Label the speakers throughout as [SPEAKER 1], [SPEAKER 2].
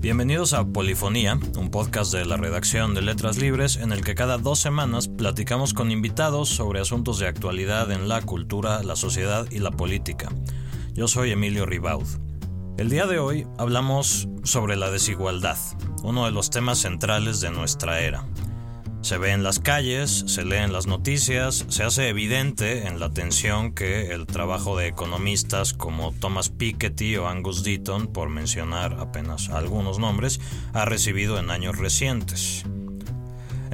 [SPEAKER 1] Bienvenidos a Polifonía, un podcast de la redacción de Letras Libres en el que cada dos semanas platicamos con invitados sobre asuntos de actualidad en la cultura, la sociedad y la política. Yo soy Emilio Ribaud. El día de hoy hablamos sobre la desigualdad, uno de los temas centrales de nuestra era. Se ve en las calles, se lee en las noticias, se hace evidente en la atención que el trabajo de economistas como Thomas Piketty o Angus Deaton, por mencionar apenas algunos nombres, ha recibido en años recientes.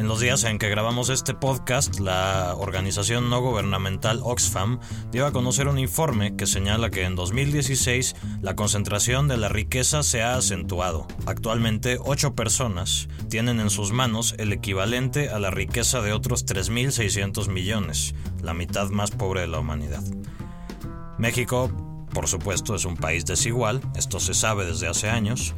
[SPEAKER 1] En los días en que grabamos este podcast, la organización no gubernamental Oxfam dio a conocer un informe que señala que en 2016 la concentración de la riqueza se ha acentuado. Actualmente, 8 personas tienen en sus manos el equivalente a la riqueza de otros 3.600 millones, la mitad más pobre de la humanidad. México por supuesto, es un país desigual, esto se sabe desde hace años.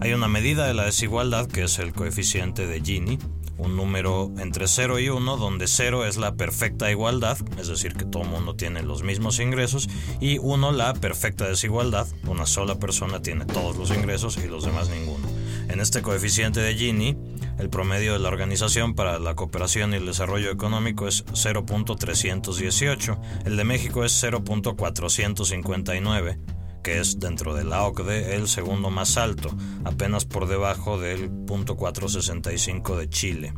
[SPEAKER 1] Hay una medida de la desigualdad que es el coeficiente de Gini, un número entre 0 y 1, donde 0 es la perfecta igualdad, es decir, que todo el mundo tiene los mismos ingresos, y 1 la perfecta desigualdad, una sola persona tiene todos los ingresos y los demás ninguno. En este coeficiente de Gini, el promedio de la Organización para la Cooperación y el Desarrollo Económico es 0.318, el de México es 0.459, que es dentro de la OCDE el segundo más alto, apenas por debajo del .465 de Chile.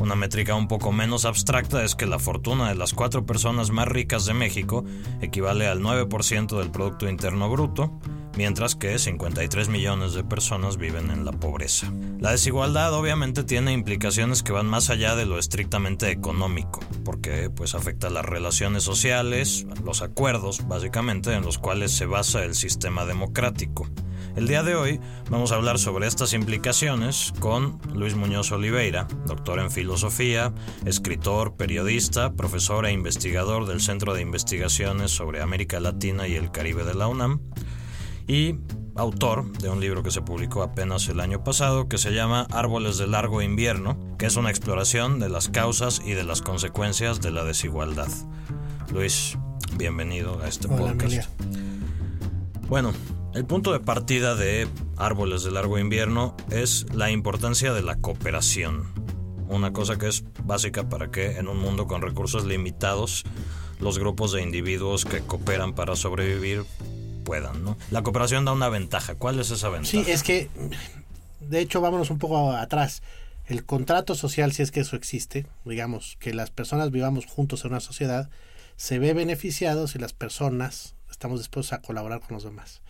[SPEAKER 1] Una métrica un poco menos abstracta es que la fortuna de las cuatro personas más ricas de México equivale al 9% del Producto Interno Bruto, mientras que 53 millones de personas viven en la pobreza. La desigualdad obviamente tiene implicaciones que van más allá de lo estrictamente económico, porque pues afecta las relaciones sociales, los acuerdos básicamente en los cuales se basa el sistema democrático. El día de hoy vamos a hablar sobre estas implicaciones con Luis Muñoz Oliveira, doctor en filosofía, escritor, periodista, profesor e investigador del Centro de Investigaciones sobre América Latina y el Caribe de la UNAM, y autor de un libro que se publicó apenas el año pasado que se llama Árboles de largo invierno, que es una exploración de las causas y de las consecuencias de la desigualdad. Luis, bienvenido a este podcast. Bueno, el punto de partida de Árboles de largo invierno es la importancia de la cooperación. Una cosa que es básica para que en un mundo con recursos limitados los grupos de individuos que cooperan para sobrevivir puedan, ¿no? La cooperación da una ventaja. ¿Cuál es esa ventaja?
[SPEAKER 2] Sí, es que, de hecho, vámonos un poco atrás. El contrato social, si es que eso existe, digamos, que las personas vivamos juntos en una sociedad, se ve beneficiado si las personas estamos dispuestos a colaborar con los demás.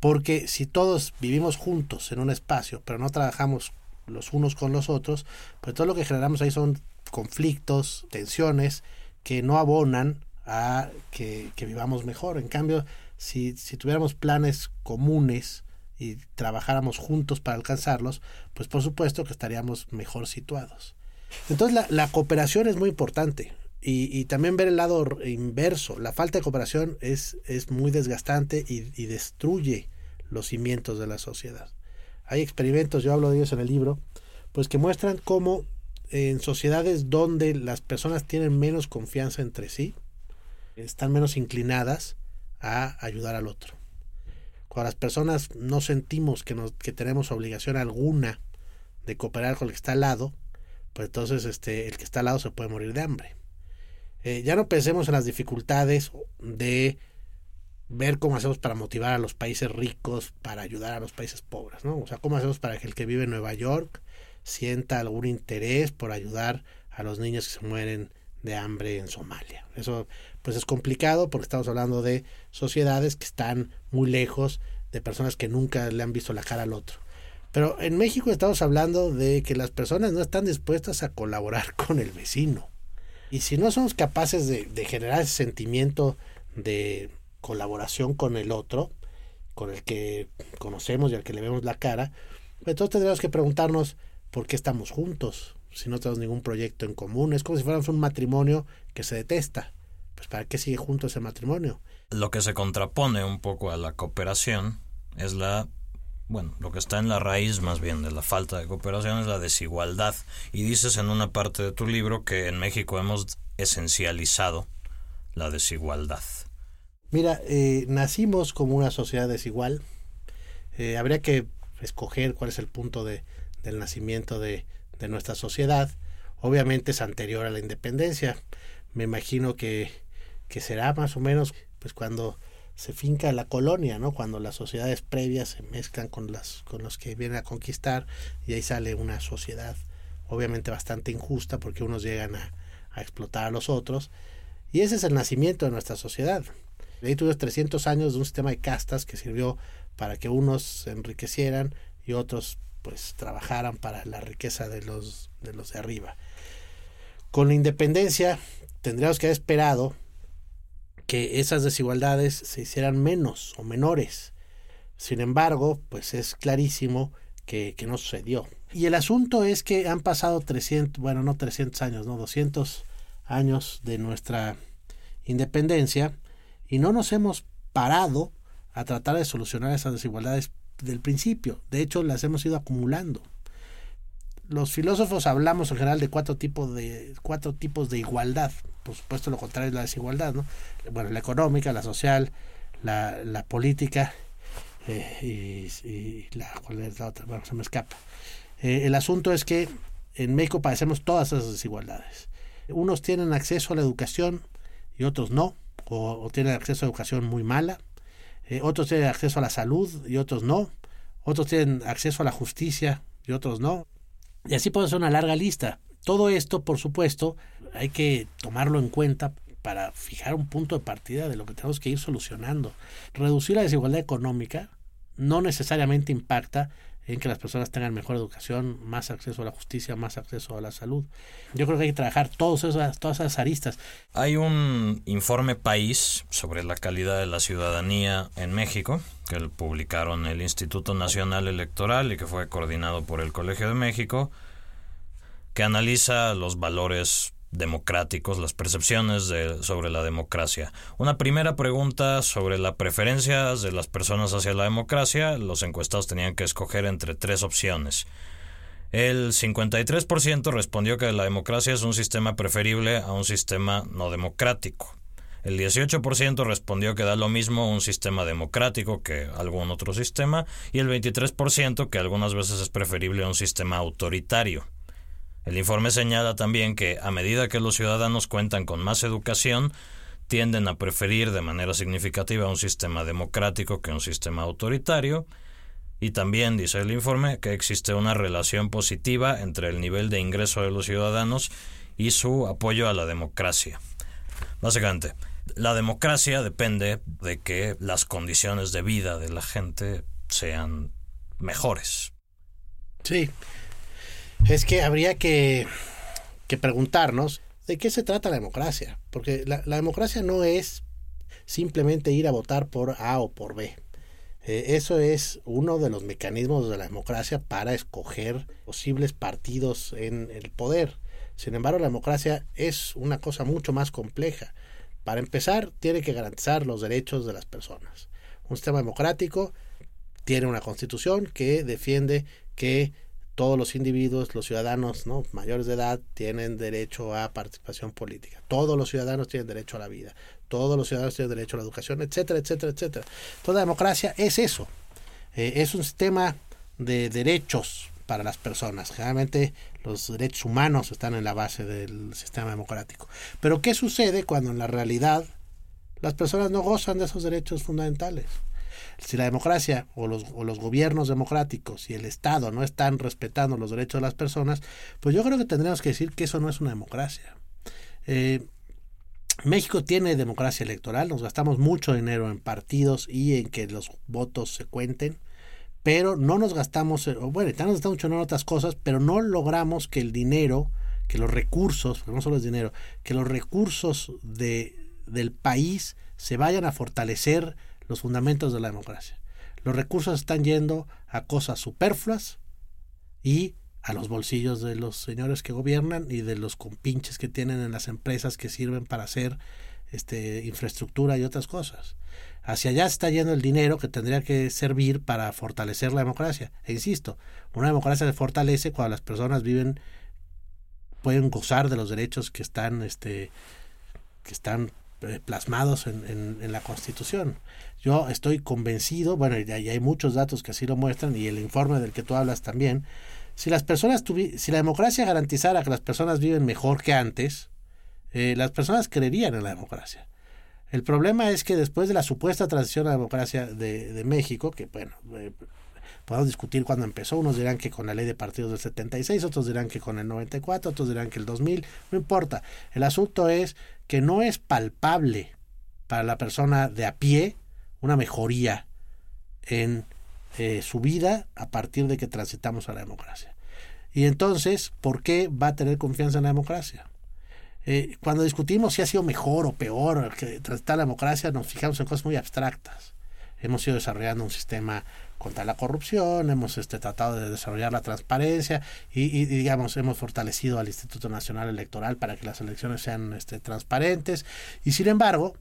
[SPEAKER 2] Porque si todos vivimos juntos en un espacio, pero no trabajamos los unos con los otros, pues todo lo que generamos ahí son conflictos, tensiones que no abonan a que, vivamos mejor. En cambio, si, si tuviéramos planes comunes y trabajáramos juntos para alcanzarlos, pues por supuesto que estaríamos mejor situados. Entonces la, la cooperación es muy importante y, también ver el lado inverso. La falta de cooperación es, es muy desgastante y, y, destruye los cimientos de la sociedad. Hay experimentos, yo hablo de ellos en el libro, pues que muestran cómo en sociedades donde las personas tienen menos confianza entre sí, están menos inclinadas a ayudar al otro. Cuando las personas no sentimos que, nos, que tenemos obligación alguna de cooperar con el que está al lado, pues entonces este, el que está al lado se puede morir de hambre. Eh, ya no pensemos en las dificultades de ver cómo hacemos para motivar a los países ricos para ayudar a los países pobres, ¿no? O sea, cómo hacemos para que el que vive en Nueva York sienta algún interés por ayudar a los niños que se mueren de hambre en Somalia. Eso pues es complicado porque estamos hablando de sociedades que están muy lejos de personas que nunca le han visto la cara al otro. Pero en México estamos hablando de que las personas no están dispuestas a colaborar con el vecino. Y si no somos capaces de, generar ese sentimiento de colaboración con el otro, con el que conocemos y al que le vemos la cara, pues entonces tendríamos que preguntarnos por qué estamos juntos, si no tenemos ningún proyecto en común. Es como si fuéramos un matrimonio que se detesta. Pues ¿para qué sigue junto ese matrimonio?
[SPEAKER 1] Lo que se contrapone un poco a la cooperación es la bueno, lo que está en la raíz más bien de la falta de cooperación es la desigualdad. Y dices en una parte de tu libro que en México hemos esencializado la desigualdad?
[SPEAKER 2] Mira, eh, nacimos como una sociedad desigual. Eh, habría que escoger cuál es el punto de, del nacimiento de, de nuestra sociedad. Obviamente es anterior a la independencia. Me imagino que, que será más o menos pues cuando se finca la colonia, ¿no? Cuando las sociedades previas se mezclan con las con los que vienen a conquistar y ahí sale una sociedad obviamente bastante injusta porque unos llegan a, a explotar a los otros y ese es el nacimiento de nuestra sociedad. Ahí tuvimos 300 años de un sistema de castas que sirvió para que unos se enriquecieran y otros pues trabajaran para la riqueza de los de los de arriba. Con la independencia tendríamos que haber esperado que esas desigualdades se hicieran menos o menores. Sin embargo, pues es clarísimo que, no sucedió. Y el asunto es que han pasado 300, bueno, no 300 años, no 200 años de nuestra independencia y no nos hemos parado a tratar de solucionar esas desigualdades del principio. De hecho, las hemos ido acumulando. Los filósofos hablamos en general de cuatro tipos de cuatro tipos de igualdad. Por supuesto, lo contrario es la desigualdad, ¿no? Bueno, la económica, la social, la, la política eh, y, la cuál es la otra, bueno, se me escapa. Eh, el asunto es que en México padecemos todas esas desigualdades. Unos tienen acceso a la educación y otros no, o, o tienen acceso a educación muy mala. Eh, otros tienen acceso a la salud y otros no. Otros tienen acceso a la justicia y otros no. Y así puede ser una larga lista. Todo esto, por supuesto, hay que tomarlo en cuenta para fijar un punto de partida de lo que tenemos que ir solucionando. Reducir la desigualdad económica no necesariamente impacta en que las personas tengan mejor educación, más acceso a la justicia, más acceso a la salud. Yo creo que hay que trabajar todas esas, todas esas aristas.
[SPEAKER 1] Hay un informe país sobre la calidad de la ciudadanía en México que publicaron el Instituto Nacional Electoral y que fue coordinado por el Colegio de México, que analiza los valores democráticos, las percepciones sobre la democracia. Una primera pregunta sobre las preferencias de las personas hacia la democracia. Los encuestados tenían que escoger entre tres opciones. El 53% respondió que la democracia es un sistema preferible a un sistema no democrático. El 18% respondió que da lo mismo un sistema democrático que algún otro sistema y el 23% que algunas veces es preferible a un sistema autoritario. El informe señala también que a medida que los ciudadanos cuentan con más educación, tienden a preferir de manera significativa un sistema democrático que un sistema autoritario, y también dice el informe que existe una relación positiva entre el nivel de ingreso de los ciudadanos y su apoyo a la democracia. Básicamente, la democracia depende de que las condiciones de vida de la gente sean mejores.
[SPEAKER 2] Sí, es que habría que, que preguntarnos de qué se trata la democracia, porque la, la, democracia no es simplemente ir a votar por A o por B. Eh, eso es uno de los mecanismos de la democracia para escoger posibles partidos en el poder. Sin embargo, la democracia es una cosa mucho más compleja. Para empezar, tiene que garantizar los derechos de las personas. Un sistema democrático tiene una constitución que defiende que todos los individuos, los ciudadanos ¿no? mayores de edad, tienen derecho a participación política. Todos los ciudadanos tienen derecho a la vida. Todos los ciudadanos tienen derecho a la educación, etcétera, etcétera, etcétera. Toda democracia es eso. Eh, es un sistema de derechos para las personas. Generalmente los derechos humanos están en la base del sistema democrático. Pero ¿qué sucede cuando en la realidad las personas no gozan de esos derechos fundamentales? Si la democracia o los, o los gobiernos democráticos y el Estado no están respetando los derechos de las personas, pues yo creo que tendríamos que decir que eso no es una democracia. Eh, México tiene democracia electoral, nos gastamos mucho dinero en partidos y en que los votos se cuenten, pero no nos gastamos, bueno, estamos gastando mucho en otras cosas, pero no logramos que el dinero, que los recursos, no solo es dinero, que los recursos de, del país se vayan a fortalecer los fundamentos de la democracia. Los recursos están yendo a cosas superfluas y a los bolsillos de los señores que gobiernan y de los compinches que tienen en las empresas que sirven para hacer este, infraestructura y otras cosas. Hacia allá está yendo el dinero que tendría que servir para fortalecer la democracia. E insisto, una democracia se fortalece cuando las personas viven, pueden gozar de los derechos que están, este, que están plasmados en, en, la Constitución. Yo estoy convencido, bueno, y hay muchos datos que así lo muestran, y el informe del que tú hablas también, si las personas si la democracia garantizara que las personas viven mejor que antes, eh, las personas creerían en la democracia. El problema es que después de la supuesta transición a la democracia de, de México, que bueno, eh, podemos discutir cuándo empezó, unos dirán que con la ley de partidos del 76, otros dirán que con el 94, otros dirán que el 2000, no importa. El asunto es que no es palpable para la persona de a pie una mejoría en eh, su vida a partir de que transitamos a la democracia. Y entonces, ¿por qué va a tener confianza en la democracia? Eh, cuando discutimos si ha sido mejor o peor que transitar la democracia, nos fijamos en cosas muy abstractas. Hemos ido desarrollando un sistema contra la corrupción, hemos este, tratado de desarrollar la transparencia y, digamos, hemos fortalecido al Instituto Nacional Electoral para que las elecciones sean este, transparentes. Y sin embargo,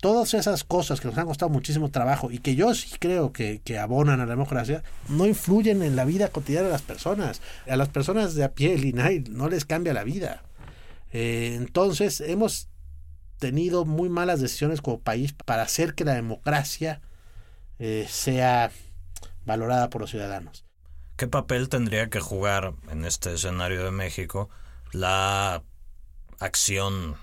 [SPEAKER 2] todas esas cosas que nos han costado muchísimo trabajo y que yo sí creo que, abonan a la democracia, no influyen en la vida cotidiana de las personas. A las personas de a pie, el INAI no les cambia la vida. Eh, entonces, hemos tenido muy malas decisiones como país para hacer que la democracia eh, sea valorada por los ciudadanos.
[SPEAKER 1] ¿Qué papel tendría que jugar en este escenario de México la acción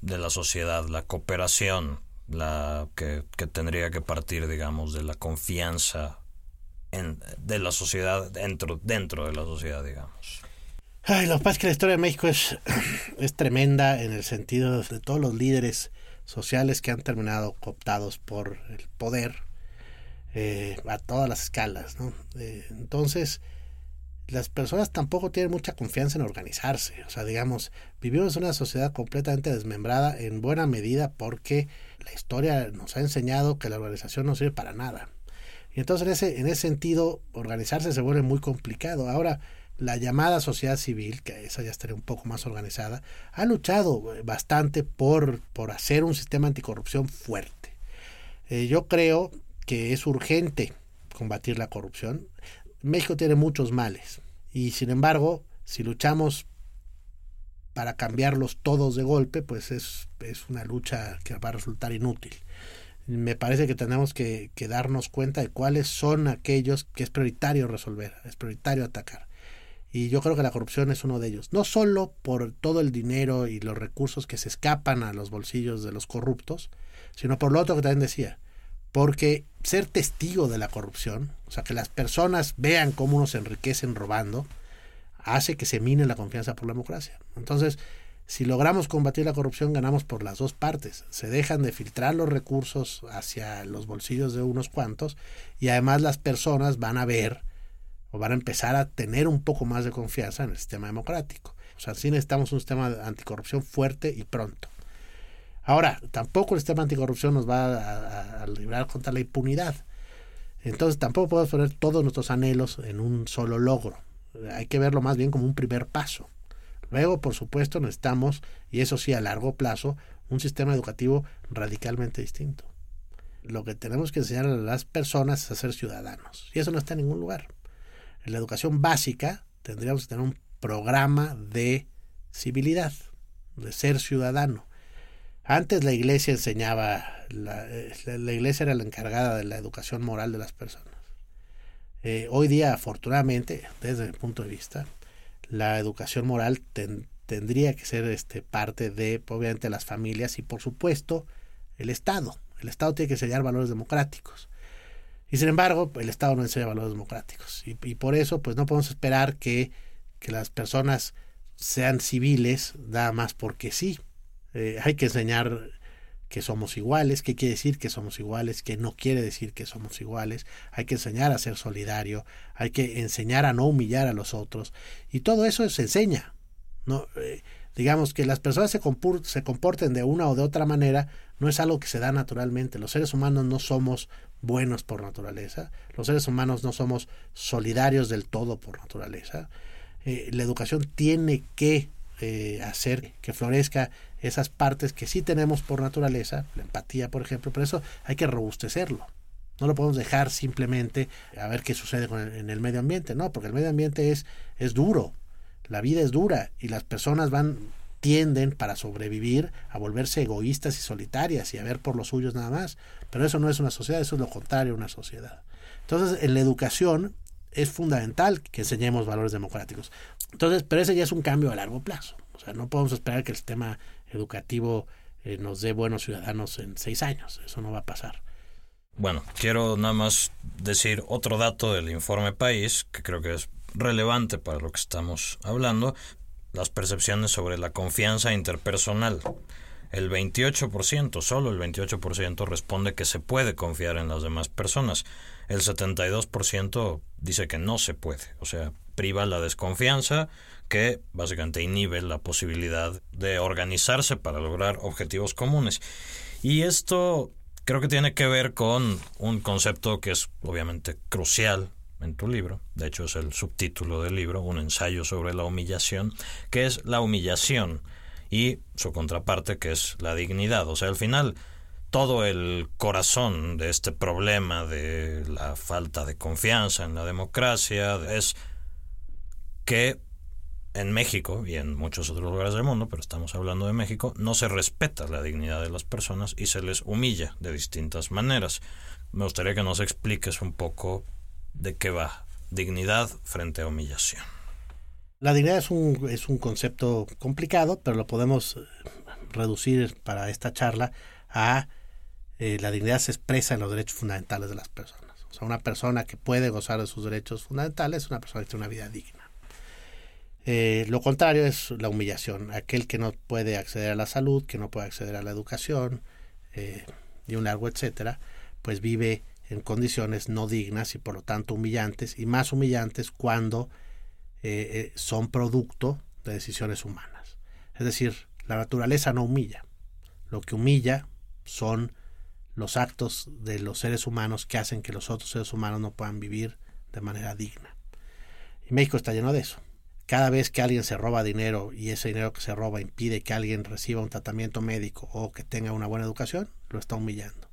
[SPEAKER 1] de la sociedad, la cooperación, la que, tendría que partir, digamos, de la confianza en, de la sociedad dentro, dentro de la sociedad, digamos.
[SPEAKER 2] Ay, lo que pasa es que la historia de México es, es tremenda en el sentido de todos los líderes sociales que han terminado cooptados por el poder eh, a todas las escalas. ¿no? Eh, entonces, las personas tampoco tienen mucha confianza en organizarse. O sea, digamos, vivimos en una sociedad completamente desmembrada en buena medida porque la historia nos ha enseñado que la organización no sirve para nada. Y entonces en ese, en ese sentido, organizarse se vuelve muy complicado. Ahora, la llamada sociedad civil, que esa ya estaría un poco más organizada, ha luchado bastante por, por hacer un sistema anticorrupción fuerte. Eh, yo creo que es urgente combatir la corrupción. México tiene muchos males y sin embargo, si luchamos para cambiarlos todos de golpe, pues es, es una lucha que va a resultar inútil. Me parece que tenemos que, darnos cuenta de cuáles son aquellos que es prioritario resolver, es prioritario atacar. Y yo creo que la corrupción es uno de ellos. No solo por todo el dinero y los recursos que se escapan a los bolsillos de los corruptos, sino por lo otro que también decía, porque ser testigo de la corrupción, o sea, que las personas vean cómo uno se enriquecen robando, hace que se mine la confianza por la democracia. Entonces, si logramos combatir la corrupción, ganamos por las dos partes. Se dejan de filtrar los recursos hacia los bolsillos de unos cuantos y además las personas van a ver o van a empezar a tener un poco más de confianza en el sistema democrático. O sea, sí necesitamos un sistema de anticorrupción fuerte y pronto. Ahora, tampoco el sistema anticorrupción nos va a, librar contra la impunidad. Entonces tampoco podemos poner todos nuestros anhelos en un solo logro. Hay que verlo más bien como un primer paso. Luego, por supuesto, necesitamos, y eso sí a largo plazo, un sistema educativo radicalmente distinto. Lo que tenemos que enseñar a las personas es a ser ciudadanos. Y eso no está en ningún lugar. En la educación básica tendríamos que tener un programa de civilidad, de ser ciudadano. Antes la iglesia enseñaba, la, eh, iglesia era la encargada de la educación moral de las personas. Eh, hoy día, afortunadamente, desde mi punto de vista, la educación moral tendría que ser este, parte de, obviamente, las familias y, por supuesto, el Estado. El Estado tiene que enseñar valores democráticos. Y sin embargo, el Estado no enseña valores democráticos. Y, por eso, pues no podemos esperar que, que las personas sean civiles nada más porque sí. Eh, hay que enseñar que somos iguales, qué quiere decir que somos iguales, qué no quiere decir que somos iguales, hay que enseñar a ser solidario, hay que enseñar a no humillar a los otros, y todo eso se enseña. No, eh, digamos que las personas se, se comporten de una o de otra manera, no es algo que se da naturalmente. Los seres humanos no somos buenos por naturaleza, los seres humanos no somos solidarios del todo por naturaleza. Eh, la educación tiene que hacer que florezca esas partes que sí tenemos por naturaleza, la empatía, por ejemplo, pero eso hay que robustecerlo. No lo podemos dejar simplemente a ver qué sucede con en el medio ambiente, no, porque el medio ambiente es, es duro, la vida es dura y las personas van tienden para sobrevivir a volverse egoístas y solitarias y a ver por los suyos nada más. Pero eso no es una sociedad, eso es lo contrario a una sociedad. Entonces, en la educación es fundamental que enseñemos valores democráticos. Entonces, pero ese ya es un cambio a largo plazo. O sea, no podemos esperar que el sistema educativo eh, nos dé buenos ciudadanos en seis años. Eso no va a pasar.
[SPEAKER 1] Bueno, quiero nada más decir otro dato del informe País que creo que es relevante para lo que estamos hablando, las percepciones sobre la confianza interpersonal. El 28%, solo el 28% responde que se puede confiar en las demás personas. El 72% dice que no se puede, o sea, priva la desconfianza que básicamente inhibe la posibilidad de organizarse para lograr objetivos comunes. Y esto creo que tiene que ver con un concepto que es obviamente crucial en tu libro, de hecho es el subtítulo del libro, un ensayo sobre la humillación, que es la humillación y su contraparte que es la dignidad. O sea, al final todo el corazón de este problema de la falta de confianza en la democracia es que en México y en muchos otros lugares del mundo, pero estamos hablando de México, no se respeta la dignidad de las personas y se les humilla de distintas maneras. Me gustaría que nos expliques un poco de qué va dignidad frente a humillación.
[SPEAKER 2] La dignidad es un, es un concepto complicado, pero lo podemos eh, reducir para esta charla a eh, la dignidad se expresa en los derechos fundamentales de las personas. O sea, una persona que puede gozar de sus derechos fundamentales es una persona que tiene una vida digna. Eh, lo contrario es la humillación, aquel que no puede acceder a la salud, que no puede acceder a la educación y un largo etcétera, pues vive en condiciones no dignas y por lo tanto humillantes y más humillantes cuando eh, eh, son producto de decisiones humanas. Es decir, la naturaleza no humilla. Lo que humilla son los actos de los seres humanos que hacen que los otros seres humanos no puedan vivir de manera digna. Y México está lleno de eso. Cada vez que alguien se roba dinero y ese dinero que se roba impide que alguien reciba un tratamiento médico o que tenga una buena educación, lo está humillando.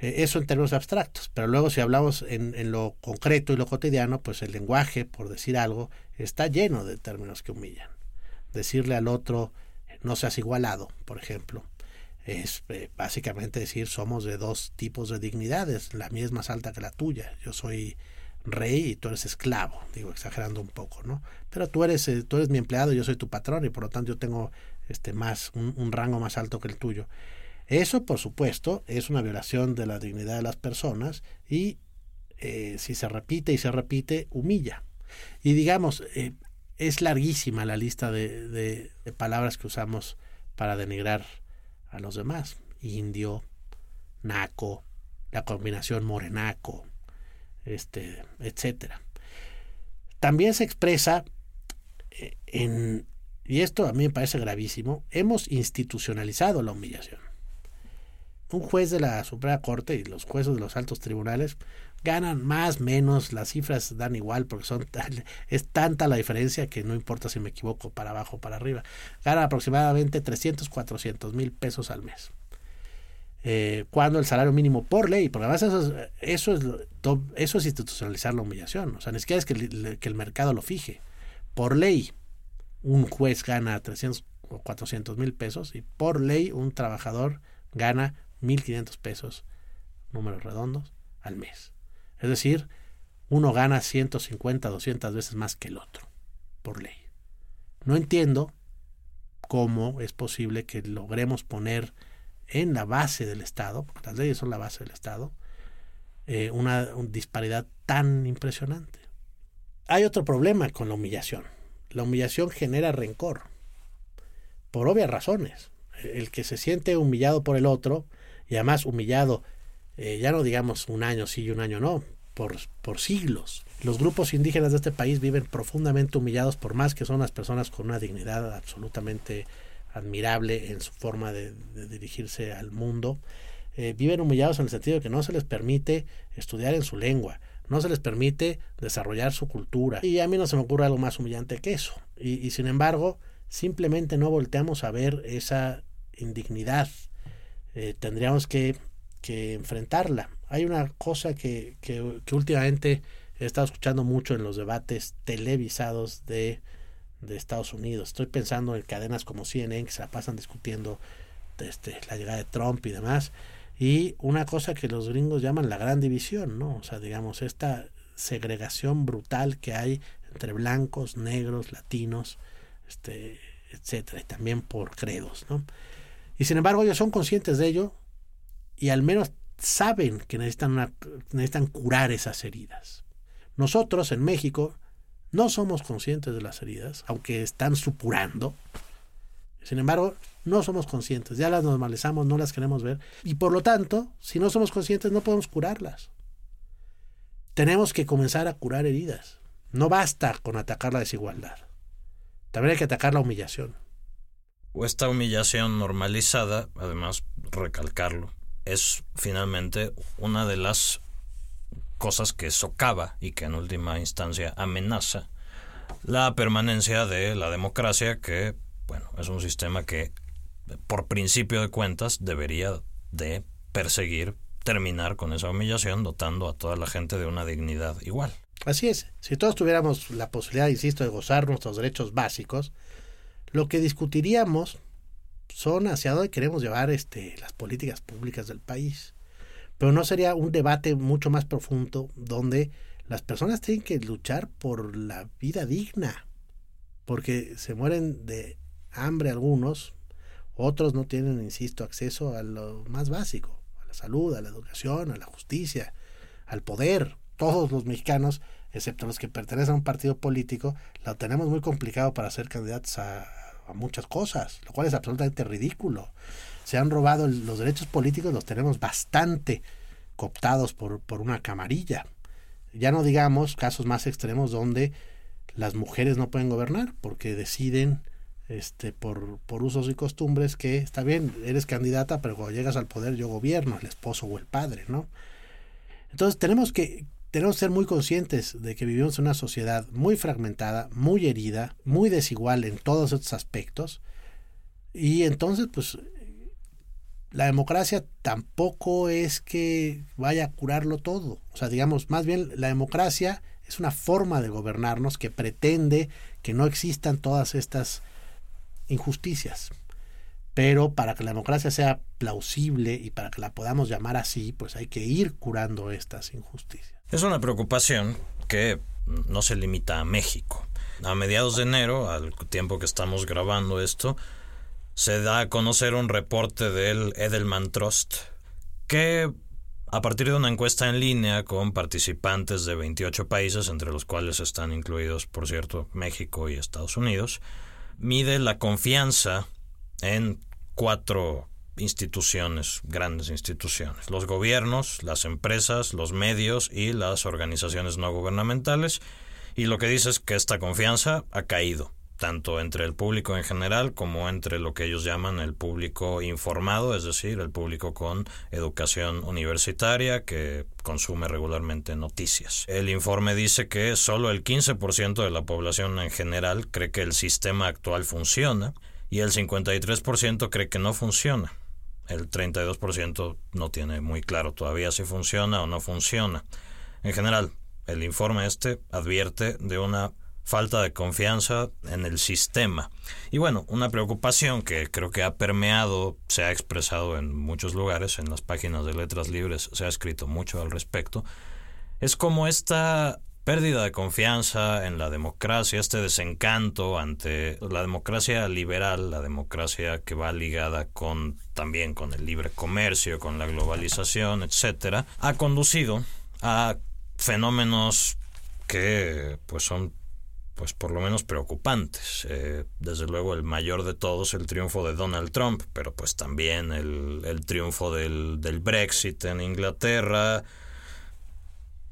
[SPEAKER 2] Eh, eso en términos abstractos, pero luego si hablamos en, lo concreto y lo cotidiano, pues el lenguaje, por decir algo, está lleno de términos que humillan. Decirle al otro, no seas igualado, por ejemplo, es eh, básicamente decir, somos de dos tipos de dignidades, la mía es más alta que la tuya, yo soy rey y tú eres esclavo, digo exagerando un poco, ¿no? Pero tú eres, eh, tú eres mi empleado, yo soy tu patrón y por lo tanto yo tengo este más un rango más alto que el tuyo. Eso, por supuesto, es una violación de la dignidad de las personas y eh, si se repite y se repite, humilla. Y digamos, eh, es larguísima la lista de, de, palabras que usamos para denigrar a los demás. Indio, naco, la combinación morenaco, este, etcétera. También se expresa eh, en, y esto a mí me parece gravísimo, hemos institucionalizado la humillación un juez de la Suprema Corte y los jueces de los altos tribunales ganan más, menos, las cifras dan igual porque son es tanta la diferencia que no importa si me equivoco para abajo o para arriba. Ganan aproximadamente 300, 400 mil pesos al mes. Eh, cuando el salario mínimo por ley, porque además eso es, eso es, eso es institucionalizar la humillación, o sea, ni siquiera es que el, que el mercado lo fije. Por ley, un juez gana 300 o 400 mil pesos y por ley un trabajador gana 1.500 pesos, números redondos, al mes. Es decir, uno gana 150, 200 veces más que el otro, por ley. No entiendo cómo es posible que logremos poner en la base del Estado, porque las leyes son la base del Estado, eh, una, una disparidad tan impresionante. Hay otro problema con la humillación. La humillación genera rencor, por obvias razones. El que se siente humillado por el otro y además humillado, eh, ya no digamos un año sí y un año no, por, por siglos. Los grupos indígenas de este país viven profundamente humillados por más que son las personas con una dignidad absolutamente admirable en su forma de, dirigirse al mundo. Eh, viven humillados en el sentido de que no se les permite estudiar en su lengua, no se les permite desarrollar su cultura. Y a mí no se me ocurre algo más humillante que eso. Y, y sin embargo, simplemente no volteamos a ver esa indignidad eh, tendríamos que, que, enfrentarla. Hay una cosa que, que, últimamente he estado escuchando mucho en los debates televisados de de Estados Unidos. Estoy pensando en cadenas como CNN que se la pasan discutiendo este, la llegada de Trump y demás. Y una cosa que los gringos llaman la gran división, ¿no? O sea, digamos, esta segregación brutal que hay entre blancos, negros, latinos, este, etcétera, y también por credos, ¿no? Y sin embargo, ellos son conscientes de ello y al menos saben que necesitan, necesitan curar esas heridas. Nosotros en México no somos conscientes de las heridas, aunque están supurando. Sin embargo, no somos conscientes, ya las normalizamos, no las queremos ver. Y por lo tanto, si no somos conscientes, no podemos curarlas. Tenemos que comenzar a curar heridas. No basta con atacar la desigualdad. También hay que atacar la humillación.
[SPEAKER 1] O esta humillación normalizada, además, recalcarlo, es finalmente una de las cosas que socava y que en última instancia amenaza la permanencia de la democracia que, bueno, es un sistema que por principio de cuentas debería de perseguir terminar con esa humillación dotando a toda la gente de una dignidad igual.
[SPEAKER 2] Así es, si todos tuviéramos la posibilidad, insisto, de gozar nuestros derechos básicos, lo que discutiríamos son hacia dónde queremos llevar este, las políticas públicas del país. Pero no sería un debate mucho más profundo donde las personas tienen que luchar por la vida digna, porque se mueren de hambre algunos, otros no tienen, insisto, acceso a lo más básico, a la salud, a la educación, a la justicia, al poder. Todos los mexicanos, excepto los que pertenecen a un partido político, lo tenemos muy complicado para ser candidatos a, a muchas cosas, lo cual es absolutamente ridículo. Se han robado los derechos políticos, los tenemos bastante cooptados por, por una camarilla. Ya no digamos casos más extremos donde las mujeres no pueden gobernar porque deciden este por, por usos y costumbres que está bien, eres candidata, pero cuando llegas al poder yo gobierno, el esposo o el padre, ¿no? Entonces tenemos que, tenemos que ser muy conscientes de que vivimos en una sociedad muy fragmentada, muy herida, muy desigual en todos estos aspectos. Y entonces, pues, la democracia tampoco es que vaya a curarlo todo. O sea, digamos, más bien la democracia es una forma de gobernarnos que pretende que no existan todas estas injusticias. Pero para que la democracia sea plausible y para que la podamos llamar así, pues hay que ir curando estas injusticias.
[SPEAKER 1] Es una preocupación que no se limita a México. A mediados de enero, al tiempo que estamos grabando esto, se da a conocer un reporte del Edelman Trust que a partir de una encuesta en línea con participantes de 28 países, entre los cuales están incluidos, por cierto, México y Estados Unidos, mide la confianza en cuatro instituciones, grandes instituciones, los gobiernos, las empresas, los medios y las organizaciones no gubernamentales, y lo que dice es que esta confianza ha caído tanto entre el público en general como entre lo que ellos llaman el público informado, es decir, el público con educación universitaria que consume regularmente noticias. El informe dice que solo el 15% de la población en general cree que el sistema actual funciona y el 53% cree que no funciona. El 32% no tiene muy claro todavía si funciona o no funciona. En general, el informe este advierte de una falta de confianza en el sistema. Y bueno, una preocupación que creo que ha permeado, se ha expresado en muchos lugares, en las páginas de letras libres se ha escrito mucho al respecto, es como esta pérdida de confianza en la democracia, este desencanto ante la democracia liberal, la democracia que va ligada con también con el libre comercio, con la globalización, etcétera, ha conducido a fenómenos que pues son pues por lo menos preocupantes. Eh, desde luego el mayor de todos, el triunfo de Donald Trump, pero pues también el, el triunfo del, del, Brexit en Inglaterra.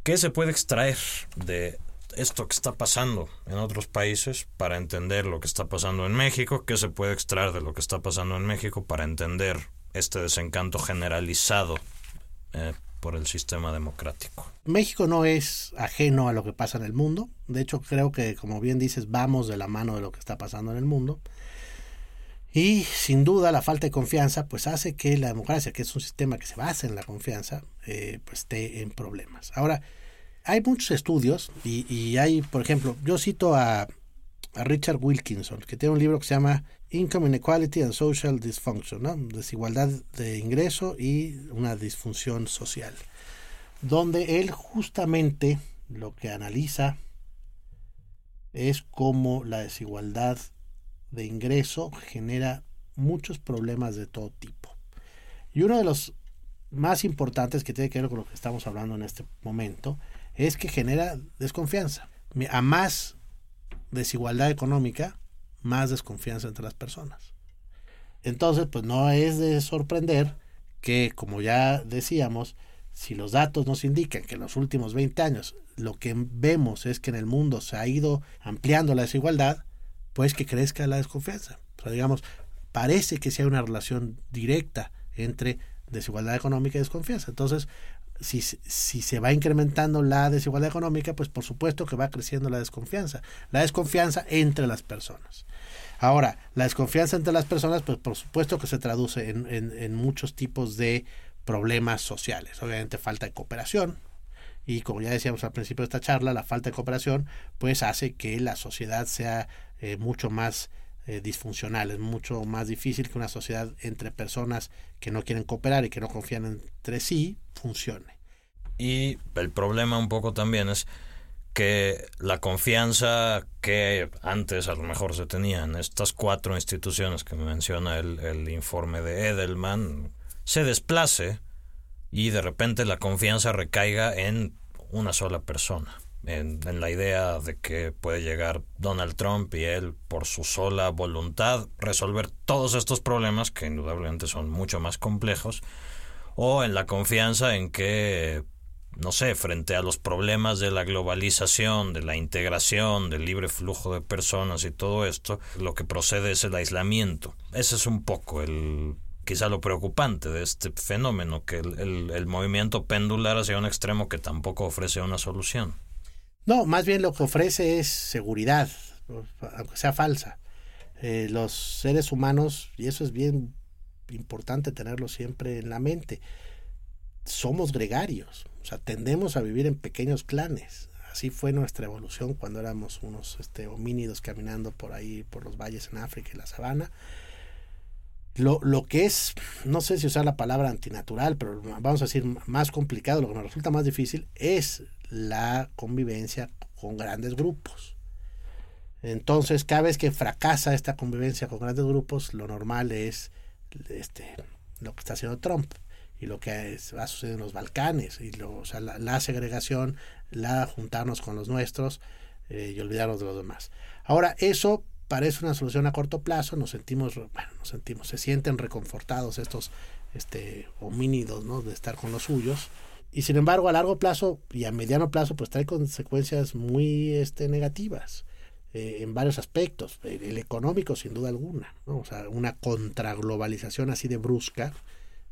[SPEAKER 1] ¿Qué se puede extraer de esto que está pasando en otros países para entender lo que está pasando en México? ¿Qué se puede extraer de lo que está pasando en México para entender este desencanto generalizado eh, por el sistema democrático.
[SPEAKER 2] México no es ajeno a lo que pasa en el mundo. De hecho, creo que, como bien dices, vamos de la mano de lo que está pasando en el mundo. Y sin duda la falta de confianza pues hace que la democracia, que es un sistema que se basa en la confianza, eh, pues esté en problemas. Ahora, hay muchos estudios y, hay, por ejemplo, yo cito a a Richard Wilkinson, que tiene un libro que se llama Income Inequality and Social Dysfunction, ¿no? desigualdad de ingreso y una disfunción social, donde él justamente lo que analiza es cómo la desigualdad de ingreso genera muchos problemas de todo tipo. Y uno de los más importantes que tiene que ver con lo que estamos hablando en este momento es que genera desconfianza. A más desigualdad económica, más desconfianza entre las personas. Entonces, pues no es de sorprender que, como ya decíamos, si los datos nos indican que en los últimos 20 años lo que vemos es que en el mundo se ha ido ampliando la desigualdad, pues que crezca la desconfianza. O sea, digamos, parece que hay una relación directa entre desigualdad económica y desconfianza. Entonces, si, si se va incrementando la desigualdad económica, pues por supuesto que va creciendo la desconfianza. La desconfianza entre las personas. Ahora, la desconfianza entre las personas, pues por supuesto que se traduce en, en, muchos tipos de problemas sociales. Obviamente falta de cooperación, y como ya decíamos al principio de esta charla, la falta de cooperación pues hace que la sociedad sea eh, mucho más eh, disfuncional, es mucho más difícil que una sociedad entre personas que no quieren cooperar y que no confían entre sí funcione.
[SPEAKER 1] Y el problema un poco también es que la confianza que antes a lo mejor se tenía en estas cuatro instituciones que menciona el, el informe de Edelman se desplace y de repente la confianza recaiga en una sola persona en, la idea de que puede llegar Donald Trump y él por su sola voluntad resolver todos estos problemas que indudablemente son mucho más complejos o en la confianza en que no sé, frente a los problemas de la globalización, de la integración, del libre flujo de personas y todo esto, lo que procede es el aislamiento. Ese es un poco el quizá lo preocupante de este fenómeno, que el, el movimiento pendular hacia un extremo que tampoco ofrece una solución.
[SPEAKER 2] No, más bien lo que ofrece es seguridad, aunque sea falsa. Eh, los seres humanos, y eso es bien importante tenerlo siempre en la mente, somos gregarios, o sea, tendemos a vivir en pequeños clanes. Así fue nuestra evolución cuando éramos unos este, homínidos caminando por ahí, por los valles en África y la sabana. Lo, lo que es, no sé si usar la palabra antinatural, pero vamos a decir más complicado, lo que nos resulta más difícil es la convivencia con grandes grupos. Entonces, cada vez que fracasa esta convivencia con grandes grupos, lo normal es este, lo que está haciendo Trump y lo que va a suceder en los Balcanes, y lo, o sea, la, segregación, la juntarnos con los nuestros eh, y olvidarnos de los demás. Ahora, eso parece una solución a corto plazo, nos sentimos, bueno, nos sentimos, se sienten reconfortados estos este, homínidos, ¿no? De estar con los suyos, y sin embargo a largo plazo y a mediano plazo pues trae consecuencias muy este, negativas eh, en varios aspectos. El, económico sin duda alguna, ¿no? o sea, una contraglobalización así de brusca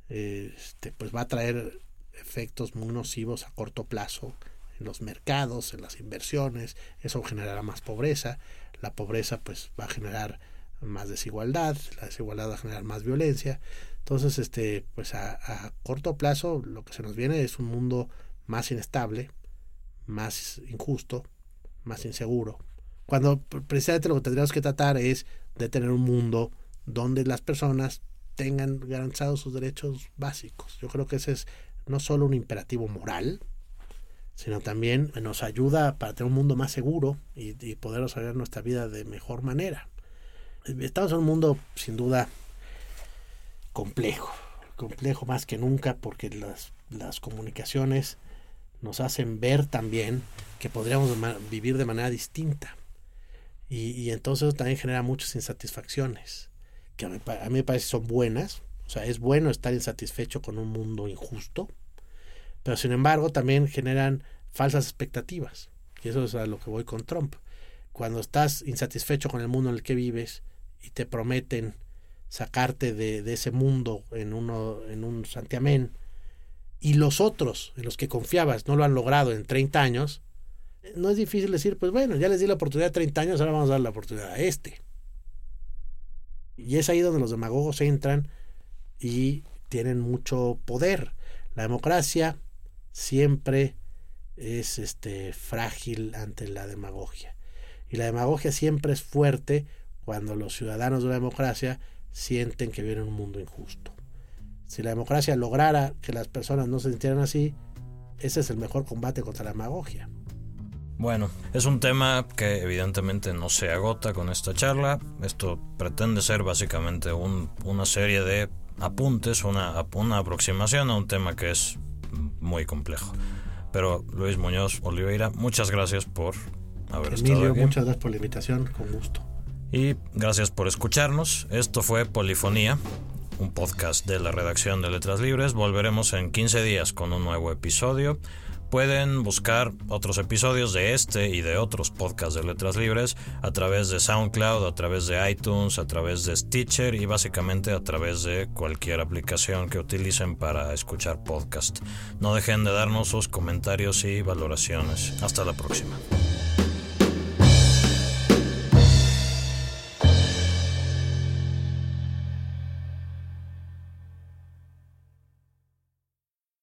[SPEAKER 2] este, pues va a traer efectos muy nocivos a corto plazo los mercados, en las inversiones, eso generará más pobreza, la pobreza pues va a generar más desigualdad, la desigualdad va a generar más violencia, entonces, este, pues a, corto plazo lo que se nos viene es un mundo más inestable, más injusto, más inseguro. Cuando precisamente lo que tendríamos que tratar es de tener un mundo donde las personas tengan garantizados sus derechos básicos. Yo creo que ese es no solo un imperativo moral, sino también nos ayuda para tener un mundo más seguro y, y poder desarrollar nuestra vida de mejor manera. Estamos en un mundo sin duda complejo, complejo más que nunca porque las, las comunicaciones nos hacen ver también que podríamos vivir de manera distinta. Y, y entonces también genera muchas insatisfacciones, que a mí, a mí me parece son buenas. O sea, es bueno estar insatisfecho con un mundo injusto, pero sin embargo también generan falsas expectativas. Y eso es a lo que voy con Trump. Cuando estás insatisfecho con el mundo en el que vives y te prometen sacarte de, ese mundo en, uno, en un santiamén, y los otros en los que confiabas no lo han logrado en 30 años, no es difícil decir, pues bueno, ya les di la oportunidad de 30 años, ahora vamos a dar la oportunidad a este. Y es ahí donde los demagogos entran y tienen mucho poder. La democracia siempre es este frágil ante la demagogia. Y la demagogia siempre es fuerte cuando los ciudadanos de la democracia sienten que viven en un mundo injusto. Si la democracia lograra que las personas no se sintieran así, ese es el mejor combate contra la demagogia.
[SPEAKER 1] Bueno, es un tema que evidentemente no se agota con esta charla. Esto pretende ser básicamente una serie de apuntes, una, una aproximación a un tema que es muy complejo. Pero Luis Muñoz Oliveira, muchas gracias por haber estado aquí.
[SPEAKER 2] muchas gracias por la invitación, con gusto.
[SPEAKER 1] Y gracias por escucharnos. Esto fue Polifonía, un podcast de la redacción de Letras Libres. Volveremos en 15 días con un nuevo episodio. Pueden buscar otros episodios de este y de otros podcasts de Letras Libres a través de SoundCloud, a través de iTunes, a través de Stitcher y básicamente a través de cualquier aplicación que utilicen para escuchar podcast. No dejen de darnos sus comentarios y valoraciones. Hasta la próxima.